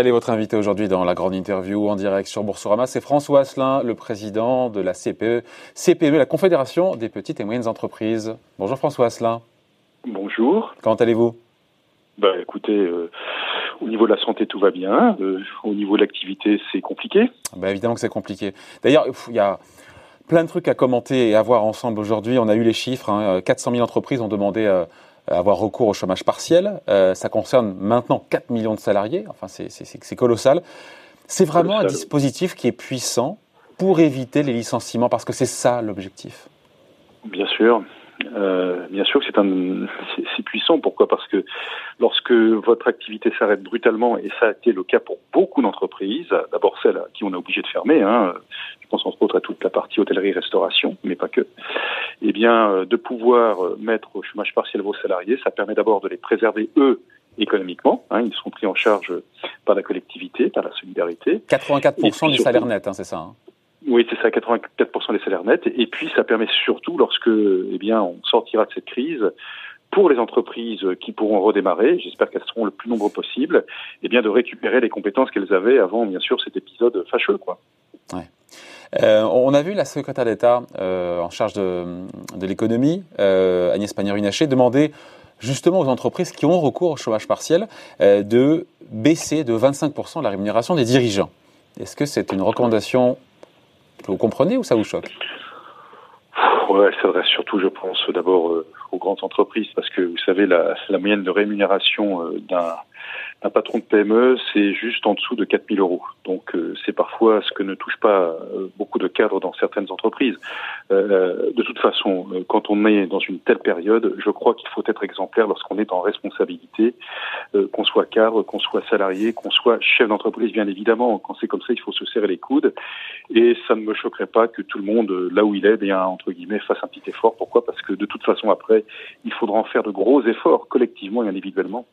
Allez, votre invité aujourd'hui dans la grande interview en direct sur Boursorama, c'est François Asselin, le président de la CPE, CPME, la Confédération des petites et moyennes entreprises. Bonjour François Asselin. Bonjour. Comment allez-vous? Bah, Écoutez, euh, au niveau de la santé, tout va bien. Euh, au niveau de l'activité, c'est compliqué. bah, Évidemment que c'est compliqué. D'ailleurs, il y a plein de trucs à commenter et à voir ensemble aujourd'hui. On a eu les chiffres. Hein. 400 000 entreprises ont demandé euh, avoir recours au chômage partiel. Euh, ça concerne maintenant 4 millions de salariés. Enfin, c'est colossal. C'est vraiment un dispositif qui est puissant pour éviter les licenciements, parce que c'est ça l'objectif. Bien sûr. Euh, bien sûr que c'est un, c'est puissant. Pourquoi? Parce que lorsque votre activité s'arrête brutalement, et ça a été le cas pour beaucoup d'entreprises, d'abord celles à qui on a obligé de fermer, hein, je pense entre autres à toute la partie hôtellerie-restauration, mais pas que, eh bien, euh, de pouvoir euh, mettre au chômage partiel vos salariés, ça permet d'abord de les préserver eux économiquement. Hein, ils seront pris en charge par la collectivité, par la solidarité. 84% du salaire net, hein, c'est ça hein. Oui, c'est ça, 84% des salaires nets. Et puis, ça permet surtout, lorsque, eh bien, on sortira de cette crise, pour les entreprises qui pourront redémarrer, j'espère qu'elles seront le plus nombreux possible, eh bien, de récupérer les compétences qu'elles avaient avant, bien sûr, cet épisode fâcheux, quoi. Euh, on a vu la secrétaire d'État euh, en charge de, l'économie, euh, Agnès Pannier-Runacher, demander justement aux entreprises qui ont recours au chômage partiel de baisser de 25% la rémunération des dirigeants. Est-ce que c'est une recommandation vous comprenez ou ça vous choque ça s'adresse surtout, je pense, d'abord euh, aux grandes entreprises, parce que vous savez, la, la moyenne de rémunération euh, d'un un patron de PME, c'est juste en dessous de 4000 euros. Donc euh, c'est parfois ce que ne touche pas euh, beaucoup de cadres dans certaines entreprises. Euh, de toute façon, quand on est dans une telle période, je crois qu'il faut être exemplaire lorsqu'on est en responsabilité, qu'on soit cadre, qu'on soit salarié, qu'on soit chef d'entreprise, bien évidemment. Quand c'est comme ça, il faut se serrer les coudes. Et ça ne me choquerait pas que tout le monde, là où il est, bien entre guillemets, fasse un petit effort. Pourquoi? Parce que de toute façon, après, il faudra en faire de gros efforts collectivement et individuellement.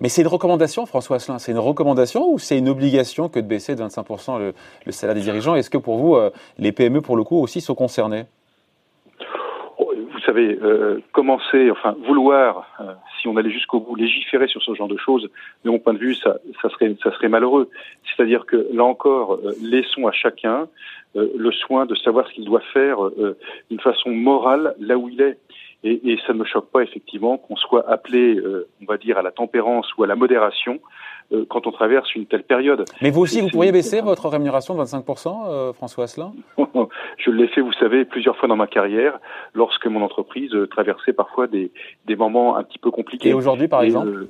Mais c'est une recommandation, François Asselin, c'est une recommandation ou c'est une obligation que de baisser de 25% le, salaire des dirigeants? Est-ce que pour vous, euh, les PME, pour le coup, aussi sont concernés? Oh, vous savez, euh, commencer, enfin vouloir, euh, si on allait jusqu'au bout, légiférer sur ce genre de choses, de mon point de vue, ça, ça serait, ça serait malheureux. C'est-à-dire que là encore, laissons à chacun le soin de savoir ce qu'il doit faire d'une façon morale là où il est. Et, et, ça ne me choque pas effectivement qu'on soit appelé, euh, on va dire, à la tempérance ou à la modération euh, quand on traverse une telle période. Mais vous aussi, vous pourriez baisser votre rémunération de 25%, euh, François Asselin Je l'ai fait, vous savez, plusieurs fois dans ma carrière, lorsque mon entreprise traversait parfois des, des moments un petit peu compliqués. Et aujourd'hui, par exemple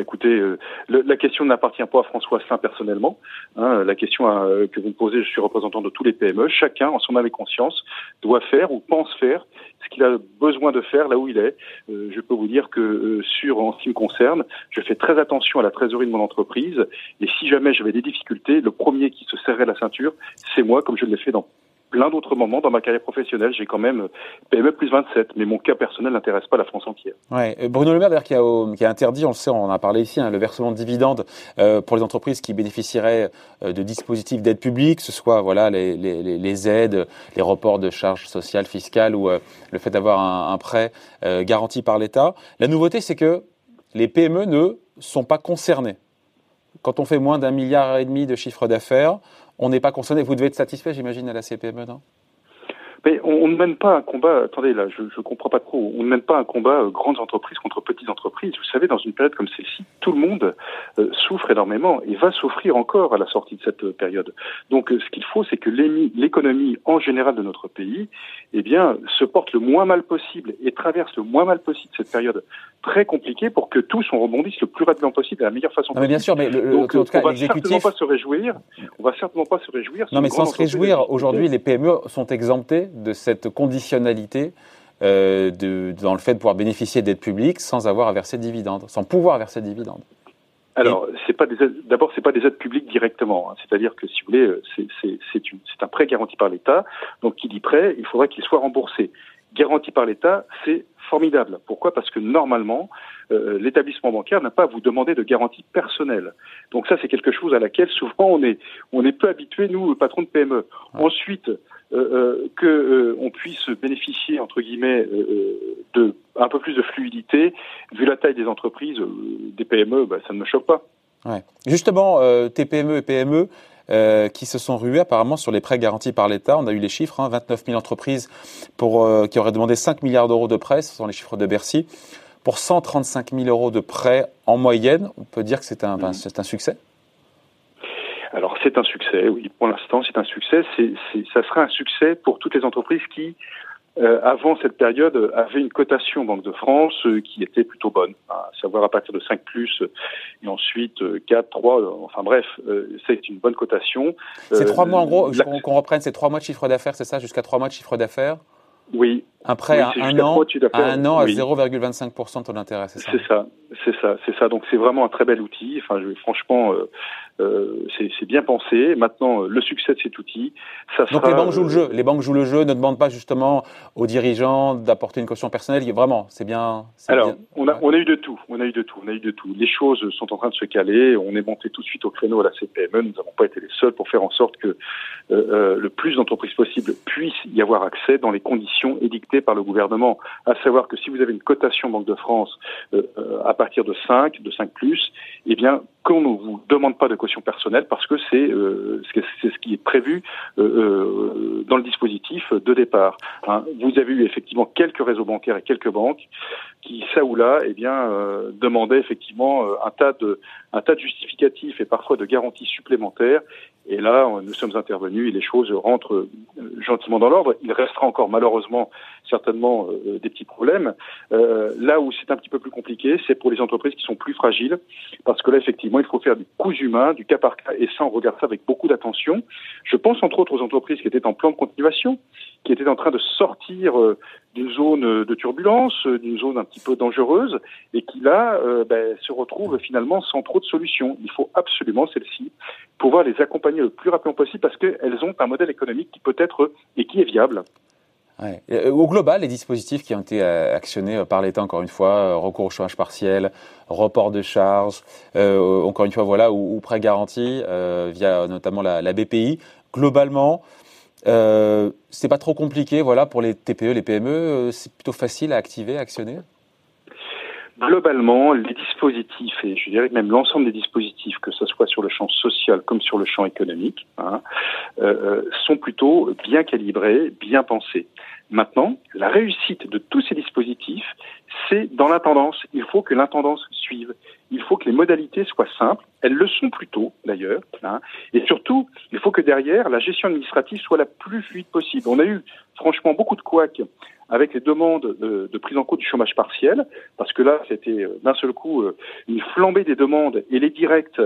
écoutez, euh, la question n'appartient pas à François Saint personnellement. Hein, la question euh, que vous me posez, je suis représentant de tous les PME. Chacun, en son âme et conscience, doit faire ou pense faire ce qu'il a besoin de faire là où il est. Euh, je peux vous dire que sur en ce qui me concerne, je fais très attention à la trésorerie de mon entreprise. Et si jamais j'avais des difficultés, le premier qui se serrait la ceinture, c'est moi, comme je l'ai fait dans plein d'autres moments dans ma carrière professionnelle. J'ai quand même euh, PME plus 27, mais mon cas personnel n'intéresse pas la France entière. Ouais. Bruno Le Maire, d'ailleurs, qui a, interdit, on le sait, on en a parlé ici, hein, le versement de dividendes euh, pour les entreprises qui bénéficieraient euh, de dispositifs d'aide publique, que ce soit voilà les, aides, les reports de charges sociales, fiscales ou le fait d'avoir un, un, prêt garanti par l'État. La nouveauté, c'est que les PME ne sont pas concernées. Quand on fait moins d'un milliard et demi de chiffre d'affaires, on n'est pas concerné. Vous devez être satisfait, j'imagine, à la CPME, non? Mais on, ne mène pas un combat. Attendez, là, je ne comprends pas trop. On ne mène pas un combat euh, grandes entreprises contre petites entreprises. Vous savez, dans une période comme celle-ci, tout le monde euh, souffre énormément et va souffrir encore à la sortie de cette euh, période. Donc, ce qu'il faut, c'est que l'économie en général de notre pays, eh bien, se porte le moins mal possible et traverse le moins mal possible cette période très compliquée pour que tous on rebondisse le plus rapidement possible de la meilleure façon. Non, mais bien sûr, mais le, Donc, en tout cas, on va certainement pas se réjouir. On va certainement pas se réjouir. Non, mais sans se réjouir, aujourd'hui, les PME sont exemptés de cette conditionnalité euh, dans le fait de pouvoir bénéficier d'aides publiques sans avoir à verser de dividendes, sans pouvoir verser de dividendes. Alors, c'est pas d'abord, pas des aides publiques directement. Hein. C'est-à-dire que, si vous voulez, euh, c'est un prêt garanti par l'État. Donc, qui dit prêt, il faudra qu'il soit remboursé. Garanti par l'État, c'est formidable. Pourquoi? Parce que normalement, euh, l'établissement bancaire n'a pas à vous demander de garantie personnelle. Donc ça, c'est quelque chose à laquelle souvent on est on est peu habitué nous, patrons de PME. Ensuite, euh, euh, que on puisse bénéficier entre guillemets de un peu plus de fluidité, vu la taille des entreprises, des PME, bah, ça ne me choque pas. Ouais. Justement, euh, TPME et PME, euh, qui se sont rués apparemment sur les prêts garantis par l'État. On a eu les chiffres, hein, 29 000 entreprises pour, euh, qui auraient demandé 5 milliards d'euros de prêts, ce sont les chiffres de Bercy. Pour 135 000 euros de prêts en moyenne, on peut dire que c'est un, mmh. c'est un succès alors c'est un succès, oui. Pour l'instant, c'est un succès. C'est, ça sera un succès pour toutes les entreprises qui euh, avant cette période, avait une cotation Banque de France euh, qui était plutôt bonne, à savoir à partir de 5 plus et ensuite 4, 3, enfin bref, euh, c'est une bonne cotation. C'est trois mois en gros, qu'on reprenne, c'est trois mois de chiffre d'affaires, c'est ça, jusqu'à trois mois de chiffre d'affaires? Oui. Un prêt à, un an, à un an à 0,25% de taux d'intérêt, c'est ça C'est ça, c'est ça, c'est ça. Donc c'est vraiment un très bel outil. Enfin, je, franchement, euh, c'est bien pensé. Maintenant, le succès de cet outil, ça Donc les banques jouent le jeu. Les banques jouent le jeu, ne demandent pas justement aux dirigeants d'apporter une caution personnelle. Vraiment, c'est bien. Alors, On, a, on a eu de tout. On a eu de tout. On a eu de tout. Les choses sont en train de se caler. On est monté tout de suite au créneau à la CPME. Nous n'avons pas été les seuls pour faire en sorte que euh, euh, le plus d'entreprises possible puissent y avoir accès dans les conditions édictées par le gouvernement. À savoir que si vous avez une cotation Banque de France à partir de 5, de 5 plus, eh bien, qu'on ne vous demande pas de caution personnelle parce que c'est euh, ce qui est prévu euh, euh, dans le dispositif de départ. Hein. Vous avez eu effectivement quelques réseaux bancaires et quelques banques qui, ça ou là, eh bien, euh, demandaient effectivement un tas de justificatifs et parfois de garanties supplémentaires. Et là, nous sommes intervenus et les choses rentrent gentiment dans l'ordre. Il restera encore malheureusement certainement des petits problèmes. là où c'est un petit peu plus compliqué, c'est pour les entreprises qui sont plus fragiles, parce que là, effectivement, il faut faire du coût humain, du cas par cas, et ça, on regarde ça avec beaucoup d'attention. Je pense entre autres aux entreprises qui étaient en plan de continuation, qui étaient en train de sortir euh, d'une zone de turbulence, euh, d'une zone un petit peu dangereuse, et qui là euh, ben, se retrouvent finalement sans trop de solutions. Il faut absolument celles-ci pouvoir les accompagner le plus rapidement possible parce qu'elles ont un modèle économique qui peut être et qui est viable. Euh, au global, les dispositifs qui ont été euh, actionnés euh, par l'État, encore une fois, recours au chômage partiel, report de charges, encore une fois, voilà, ou, prêt garanti via notamment la, BPI, globalement, c'est pas trop compliqué, voilà, pour les TPE, les PME, c'est plutôt facile à activer, à actionner? Globalement, les dispositifs, et je dirais même l'ensemble des dispositifs, que ce soit sur le champ social comme sur le champ économique, hein, euh, sont plutôt bien calibrés, bien pensés. Maintenant, la réussite de tous ces dispositifs, c'est dans l'intendance. Il faut que l'intendance suive. Il faut que les modalités soient simples. Elles le sont plutôt, d'ailleurs. Hein. Et surtout, il faut que derrière, la gestion administrative soit la plus fluide possible. On a eu, franchement, beaucoup de couacs avec les demandes de, prise en compte du chômage partiel, parce que là, c'était euh, d'un seul coup euh, une flambée des demandes et les directs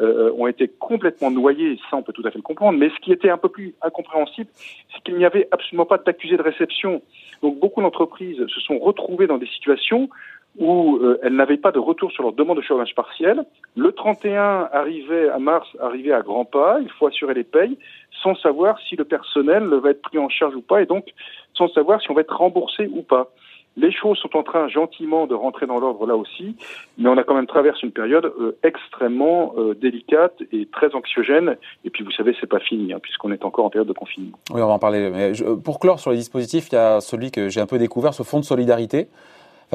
euh, ont été complètement noyés, ça on peut tout à fait le comprendre, mais ce qui était un peu plus incompréhensible, c'est qu'il n'y avait absolument pas d'accusé de réception. Donc beaucoup d'entreprises se sont retrouvées dans des situations où elles n'avaient pas de retour sur leur demande de chômage partiel. Le 31 arrivait à mars, arrivait à grands pas, il faut assurer les payes, sans savoir si le personnel va être pris en charge ou pas, et donc sans savoir si on va être remboursé ou pas. Les choses sont en train gentiment de rentrer dans l'ordre là aussi, mais on a quand même traversé une période euh, extrêmement euh, délicate et très anxiogène. Et puis vous savez, c'est pas fini, hein, puisqu'on est encore en période de confinement. Oui, on va en parler. Mais pour clore sur les dispositifs, il y a celui que j'ai un peu découvert, ce fonds de solidarité.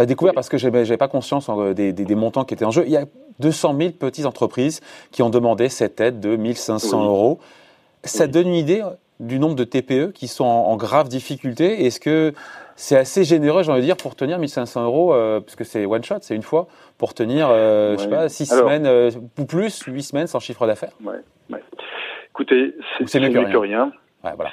Découvert parce que j'avais pas conscience hein, des, des, des, montants qui étaient en jeu. Il y a 200 000 petites entreprises qui ont demandé cette aide de 1500 euros. Ça donne une idée du nombre de TPE qui sont en, grave difficulté Est-ce que c'est assez généreux, j'ai envie de dire, pour tenir 1500 euros, euh, puisque c'est one shot, c'est une fois, pour tenir, euh, je sais pas, 6 semaines euh, ou plus, 8 semaines sans chiffre d'affaires? Ouais, ouais. Écoutez, c'est mieux, que rien.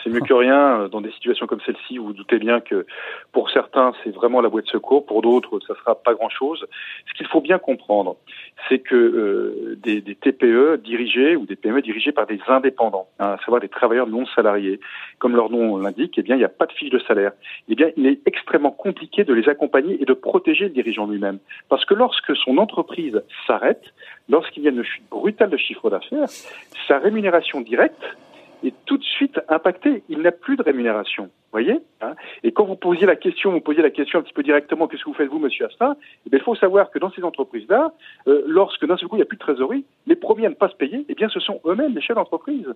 C'est mieux que rien euh, dans des situations comme celle-ci. Vous, vous doutez bien que pour certains, c'est vraiment la voie de secours. Pour d'autres, ça sera pas grand-chose. Ce qu'il faut bien comprendre, c'est que euh, des, des, TPE dirigés ou des PME dirigés par des indépendants, hein, à savoir des travailleurs non salariés, comme leur nom l'indique, eh bien, il n'y a pas de fiche de salaire. Eh bien, il est extrêmement compliqué de les accompagner et de protéger le dirigeant lui-même, parce que lorsque son entreprise s'arrête, lorsqu'il y a une chute brutale de chiffre d'affaires, sa rémunération directe est tout de suite impacté. Il n'a plus de rémunération. voyez hein Et quand vous posiez la question, vous posiez la question un petit peu directement, qu'est-ce que vous faites vous, monsieur Astin eh Il faut savoir que dans ces entreprises-là, euh, lorsque d'un seul coup il n'y a plus de trésorerie, les premiers à ne pas se payer, eh bien ce sont eux-mêmes les chefs d'entreprise.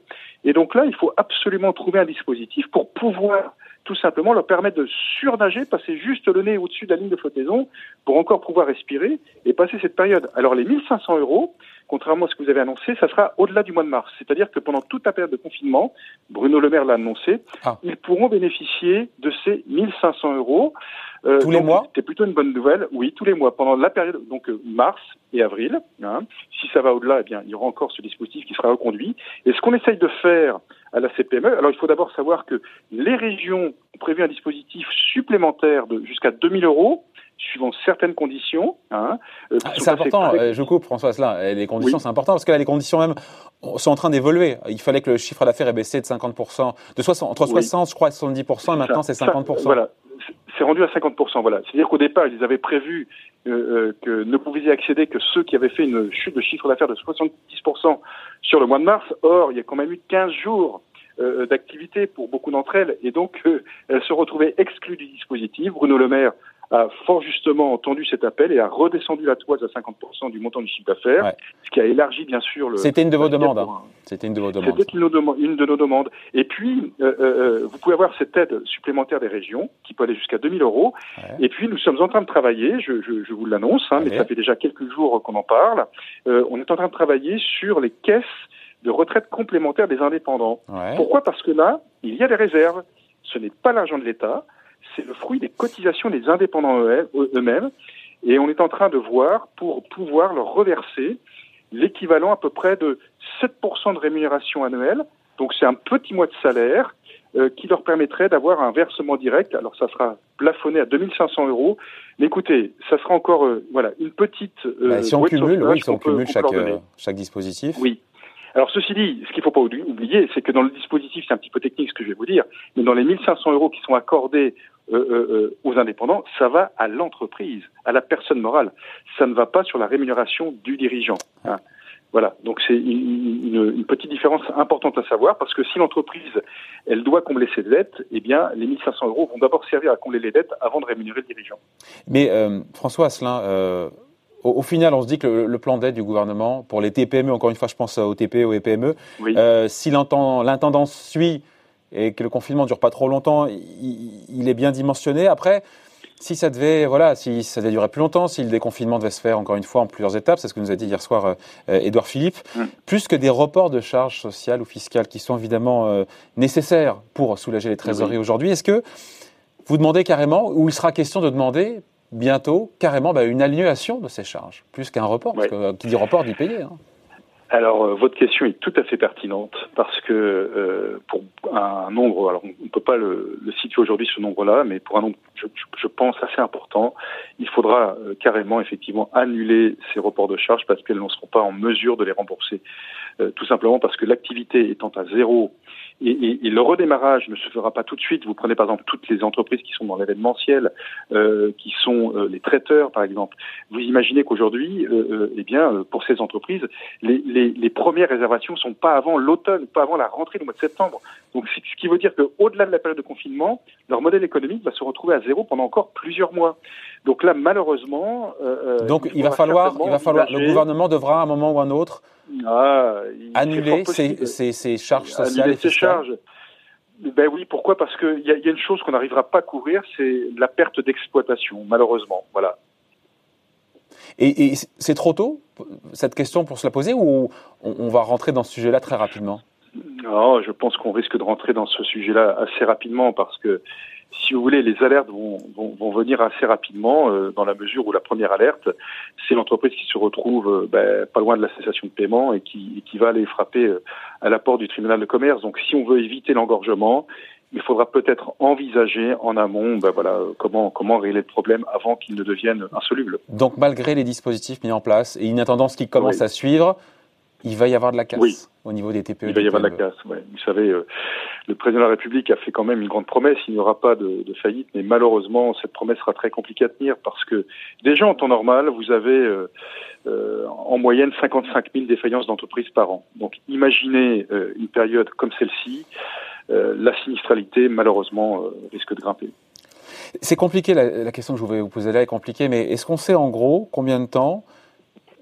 Et donc là, il faut absolument trouver un dispositif pour pouvoir tout simplement leur permettre de surnager, passer juste le nez au-dessus de la ligne de flottaison pour encore pouvoir respirer et passer cette période. Alors les 1500 euros, contrairement à ce que vous avez annoncé, ça sera au-delà du mois de mars. C'est-à-dire que pendant toute la période de confinement, Bruno Le Maire l'a annoncé, ah. ils pourront bénéficier de ces 1500 euros. Euh, tous les mois C'est plutôt une bonne nouvelle. Oui, tous les mois, pendant la période, donc euh, mars et avril. Hein. Si ça va au-delà, eh bien, il y aura encore ce dispositif qui sera reconduit. Et ce qu'on essaye de faire à la CPME, alors il faut d'abord savoir que les régions ont prévu un dispositif supplémentaire de jusqu'à 2000 euros suivant certaines conditions. Hein, euh, ah, c'est important, euh, je coupe François là. Les conditions, c'est important parce que là, les conditions même sont en train d'évoluer. Il fallait que le chiffre d'affaires ait baissé de 50%, de 60, entre 60, je crois, et 70%, et maintenant c'est 50%. voilà, c'est rendu à 50%. Voilà. C'est-à-dire qu'au départ, ils avaient prévu euh, que ne pouvaient y accéder que ceux qui avaient fait une chute de chiffre d'affaires de 70% sur le mois de mars. Or, il y a quand même eu 15 jours d'activité pour beaucoup d'entre elles, et donc elles se retrouvaient exclues du dispositif. Bruno Le Maire a fort justement entendu cet appel et a redescendu la toise à 50% du montant du chiffre d'affaires, ce qui a élargi bien sûr le. C'était une de vos demandes. Hein. C'était une de vos demandes. C'était une, de nos demandes. Et puis, euh, euh, euh, vous pouvez avoir cette aide supplémentaire des régions qui peut aller jusqu'à 2000 euros. Et puis, nous sommes en train de travailler, je, je, je vous l'annonce, hein, mais ça fait déjà quelques jours qu'on en parle. Euh, on est en train de travailler sur les caisses de retraite complémentaire des indépendants. Pourquoi? Parce que là, il y a des réserves. Ce n'est pas l'argent de l'État c'est le fruit des cotisations des indépendants eux-mêmes. Et on est en train de voir pour pouvoir leur reverser l'équivalent à peu près de 7% de rémunération annuelle. Donc c'est un petit mois de salaire euh, qui leur permettrait d'avoir un versement direct. Alors ça sera plafonné à 2500 euros. Mais écoutez, ça sera encore euh, voilà une petite. Euh, bah, si on cumule, oui, si on cumule chaque, chaque dispositif. Oui. Alors ceci dit, ce qu'il ne faut pas oublier, c'est que dans le dispositif, c'est un petit peu technique ce que je vais vous dire, mais dans les 1500 euros qui sont accordés euh, euh, euh, aux indépendants, ça va à l'entreprise, à la personne morale. Ça ne va pas sur la rémunération du dirigeant. Hein. Voilà, donc c'est une, une, petite différence importante à savoir parce que si l'entreprise elle doit combler ses dettes, eh bien les 1500 euros vont d'abord servir à combler les dettes avant de rémunérer le dirigeant. Mais François Asselin, au, final, on se dit que le, plan d'aide du gouvernement pour les TPME, encore une fois, je pense aux TPE, aux PME, euh, si l'intendance suit et que le confinement dure pas trop longtemps, il, est bien dimensionné. Après, si ça devait, voilà, si ça devait durer plus longtemps, si le déconfinement devait se faire encore une fois en plusieurs étapes, c'est ce que nous a dit hier soir euh, Édouard Philippe, hum. plus que des reports de charges sociales ou fiscales qui sont évidemment euh, nécessaires pour soulager les trésoreries aujourd'hui, est-ce que vous demandez carrément, ou il sera question de demander bientôt carrément bah, une annulation de ces charges, plus qu'un report, parce que euh, qui dit report dit payer. Hein. Alors, euh, votre question est tout à fait pertinente parce que euh, pour un nombre, alors on ne peut pas le, situer aujourd'hui ce nombre-là, mais pour un nombre, je, je, pense assez important, il faudra carrément effectivement annuler ces reports de charges parce qu'elles n'en seront pas en mesure de les rembourser, tout simplement parce que l'activité étant à zéro et, et, et, le redémarrage ne se fera pas tout de suite. Vous prenez par exemple toutes les entreprises qui sont dans l'événementiel, euh, qui sont euh, les traiteurs par exemple. Vous imaginez qu'aujourd'hui, euh, euh eh bien, euh, pour ces entreprises, les, les, les premières réservations sont pas avant l'automne, pas avant la rentrée du mois de septembre. Donc, ce qui veut dire qu'au-delà de la période de confinement, leur modèle économique va se retrouver à zéro pendant encore plusieurs mois. Donc là, malheureusement, donc il, va falloir, il va falloir, le gouvernement devra à un moment ou à un autre ah, annuler ces, ces, ces, charges sociales Ben oui, pourquoi? Parce qu'il y, a, y a une chose qu'on n'arrivera pas à couvrir, c'est la perte d'exploitation, malheureusement. Voilà. Et, et c'est trop tôt, cette question, pour se la poser, ou on, on va rentrer dans ce sujet-là très rapidement? Non, je pense qu'on risque de rentrer dans ce sujet-là assez rapidement, parce que si vous voulez, les alertes vont, vont, vont venir assez rapidement, euh, dans la mesure où la première alerte, c'est l'entreprise qui se retrouve euh, ben, pas loin de la cessation de paiement et qui, et qui va aller frapper euh, à la porte du tribunal de commerce. Donc si on veut éviter l'engorgement, il faudra peut-être envisager en amont ben voilà, comment, comment régler le problème avant qu'il ne devienne insoluble. Donc malgré les dispositifs mis en place et une tendance qui commence à suivre, il va y avoir de la casse au niveau des TPE. Il va y avoir de la casse, ouais. Vous savez, euh, le président de la République a fait quand même une grande promesse, il n'y aura pas de, de, faillite, mais malheureusement, cette promesse sera très compliquée à tenir parce que déjà en temps normal, vous avez euh, euh, en moyenne 55 000 défaillances d'entreprises par an. Donc imaginez une période comme celle-ci. la sinistralité, malheureusement, risque de grimper. C'est compliqué, la, question que je voulais vous poser là est compliquée, mais est-ce qu'on sait en gros combien de temps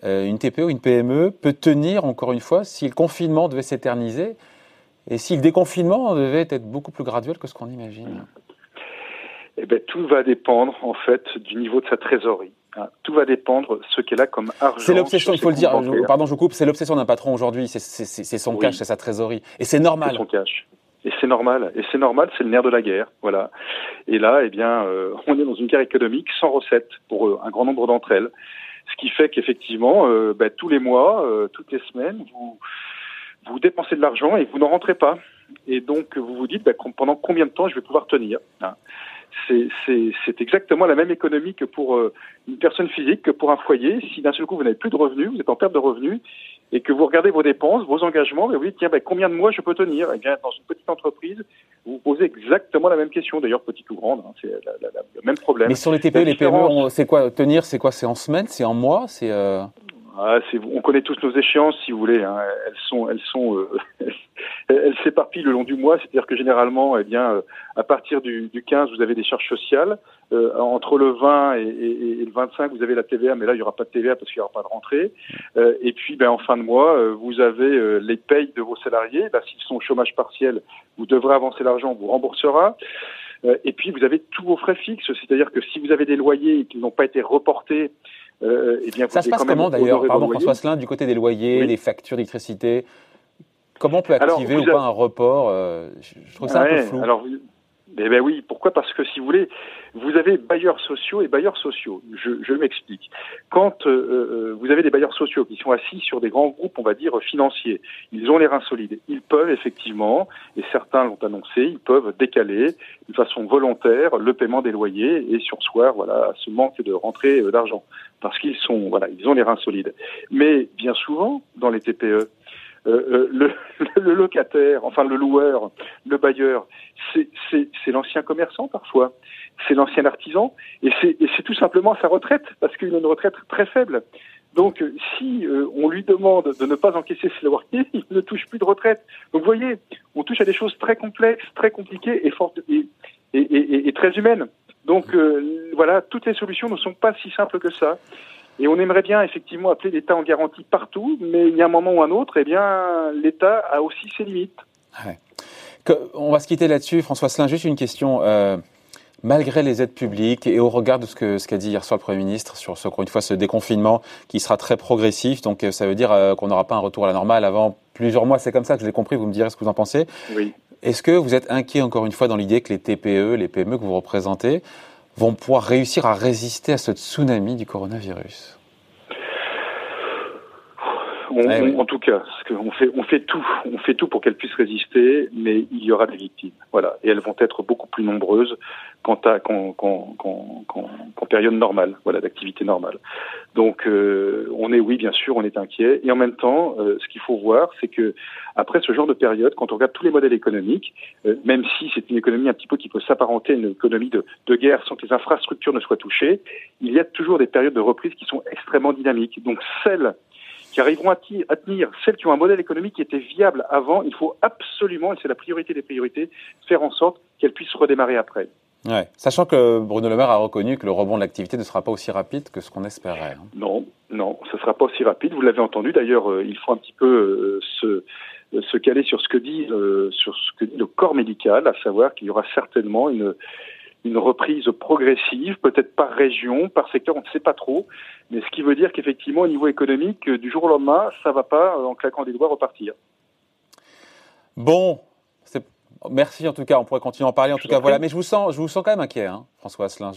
une TPE ou une PME peut tenir, encore une fois, si le confinement devait s'éterniser et si le déconfinement devait être beaucoup plus graduel que ce qu'on imagine eh bien, tout va dépendre en fait du niveau de sa trésorerie. Hein. Tout va dépendre de ce qu'elle a comme argent. C'est l'obsession, il faut le dire. pardon, je vous coupe. C'est l'obsession d'un patron aujourd'hui. C'est son cash, c'est sa trésorerie, et c'est normal. C'est son cash. Et c'est normal. Et c'est normal, c'est le nerf de la guerre. Voilà. Et là, eh bien, euh, on est dans une guerre économique sans recette pour euh, un grand nombre d'entre elles. Qui fait qu'effectivement, euh, ben, tous les mois, toutes les semaines, vous, vous dépensez de l'argent et vous n'en rentrez pas. Et donc, vous vous dites, ben, pendant combien de temps je vais pouvoir tenir hein c'est exactement la même économie que pour euh, une personne physique, que pour un foyer. Si d'un seul coup vous n'avez plus de revenus, vous êtes en perte de revenus, et que vous regardez vos dépenses, vos engagements, et vous dites tiens ben, combien de mois je peux tenir? Eh bien dans une petite entreprise, vous vous posez exactement la même question, d'ailleurs petite ou grande, hein, c'est le même problème. Mais sur les TPE, les PME, c'est quoi? Tenir C'est quoi? C'est en semaine? C'est en mois? C'est euh... Ah, on connaît tous nos échéances, si vous voulez. Hein. Elles sont, elles sont, euh, elles s'éparpillent le long du mois. C'est-à-dire que généralement, eh bien, euh, à partir du, du 15, vous avez des charges sociales. Euh, entre le 20 et, et, et, le 25, vous avez la TVA, mais là, il n'y aura pas de TVA parce qu'il n'y aura pas de rentrée. Euh, et puis, ben, en fin de mois, vous avez les payes de vos salariés. Ben, S'ils sont au chômage partiel, vous devrez avancer l'argent, on vous remboursera. et puis, vous avez tous vos frais fixes. C'est-à-dire que si vous avez des loyers qui n'ont pas été reportés, euh, eh bien, ça se passe comment d'ailleurs Pardon François Slin, du côté des loyers, des factures d'électricité. Comment on peut activer ou pas un report euh, Je trouve ça un peu flou. Alors, eh ben oui, pourquoi? Parce que si vous voulez, vous avez bailleurs sociaux et bailleurs sociaux. Je, je m'explique. Quand euh, euh, vous avez des bailleurs sociaux qui sont assis sur des grands groupes, on va dire financiers, ils ont les reins solides. Ils peuvent effectivement, et certains l'ont annoncé, ils peuvent décaler de façon volontaire le paiement des loyers et sursoir voilà ce manque de rentrée euh, d'argent parce qu'ils sont voilà ils ont les reins solides. Mais bien souvent dans les TPE, euh, le, le, locataire, enfin le loueur, le bailleur, c'est l'ancien commerçant parfois, c'est l'ancien artisan, et c'est tout simplement sa retraite, parce qu'il a une retraite très faible. Donc, si euh, on lui demande de ne pas encaisser ses loyers, il ne touche plus de retraite. Donc, vous voyez, on touche à des choses très complexes, très compliquées et, fortes, et, très humaines. Donc, euh, voilà, toutes les solutions ne sont pas si simples que ça. Et on aimerait bien effectivement appeler l'État en garantie partout, mais il y a un moment ou un autre, eh bien, l'État a aussi ses limites. on va se quitter là-dessus. François Slin, juste une question. Euh, malgré les aides publiques et au regard de ce qu'a ce dit hier soir le Premier ministre sur, ce, encore une fois, ce déconfinement qui sera très progressif, donc euh, ça veut dire euh, qu'on n'aura pas un retour à la normale avant plusieurs mois, c'est comme ça que je l'ai compris, vous me direz ce que vous en pensez. Oui. Est-ce que vous êtes inquiet encore une fois dans l'idée que les TPE, les PME que vous représentez, vont pouvoir réussir à résister à ce tsunami du coronavirus. Eh en tout cas, on fait, on fait tout, on fait tout pour qu'elles puissent résister, mais il y aura des victimes, voilà, et elles vont être beaucoup plus nombreuses qu'en, période normale, voilà, d'activité normale. Donc, euh, on est, oui, bien sûr, on est inquiet, et en même temps, euh, ce qu'il faut voir, c'est que après ce genre de période, quand on regarde tous les modèles économiques, euh, même si c'est une économie un petit peu qui peut s'apparenter à une économie de, de guerre sans que les infrastructures ne soient touchées, il y a toujours des périodes de reprise qui sont extrêmement dynamiques. Donc, celles qui arriveront à, tenir celles qui ont un modèle économique qui était viable avant, il faut absolument, et c'est la priorité des priorités, faire en sorte qu'elles puissent redémarrer après. Ouais. Sachant que Bruno Le Maire a reconnu que le rebond de l'activité ne sera pas aussi rapide que ce qu'on espérait. Hein. Non, non, ce ne sera pas aussi rapide. Vous l'avez entendu. D'ailleurs, euh, il faut un petit peu euh, se, se caler sur ce que dit euh, sur ce que dit le corps médical, à savoir qu'il y aura certainement une une reprise progressive, peut-être par région, par secteur, on ne sait pas trop, mais ce qui veut dire qu'effectivement, au niveau économique, euh, du jour au lendemain, ça ne va pas, euh, en claquant des doigts, repartir. Bon, merci en tout cas, on pourrait continuer à en parler en tout cas. Voilà, mais je vous sens, je vous sens quand même inquiet, hein, François Asselin.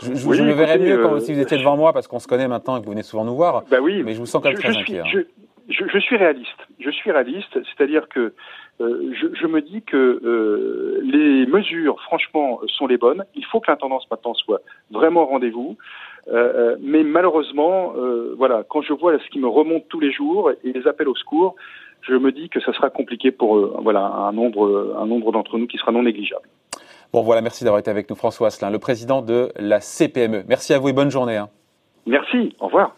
Je, le verrais mieux quand, euh, si vous étiez devant moi, parce qu'on se connaît maintenant et que vous venez souvent nous voir. Bah oui, mais je vous sens quand même très inquiet. Hein. Je, suis réaliste. Je suis réaliste, c'est-à-dire que euh, je, me dis que euh, les mesures, franchement, sont les bonnes. Il faut que l'intendance maintenant soit vraiment au rendez-vous. Mais malheureusement, voilà, quand je vois ce qui me remonte tous les jours et les appels au secours, je me dis que ça sera compliqué pour voilà un nombre, un nombre d'entre nous qui sera non négligeable. Bon, voilà, merci d'avoir été avec nous, François Asselin, le président de la CPME. Merci à vous et bonne journée. Hein. Merci, au revoir.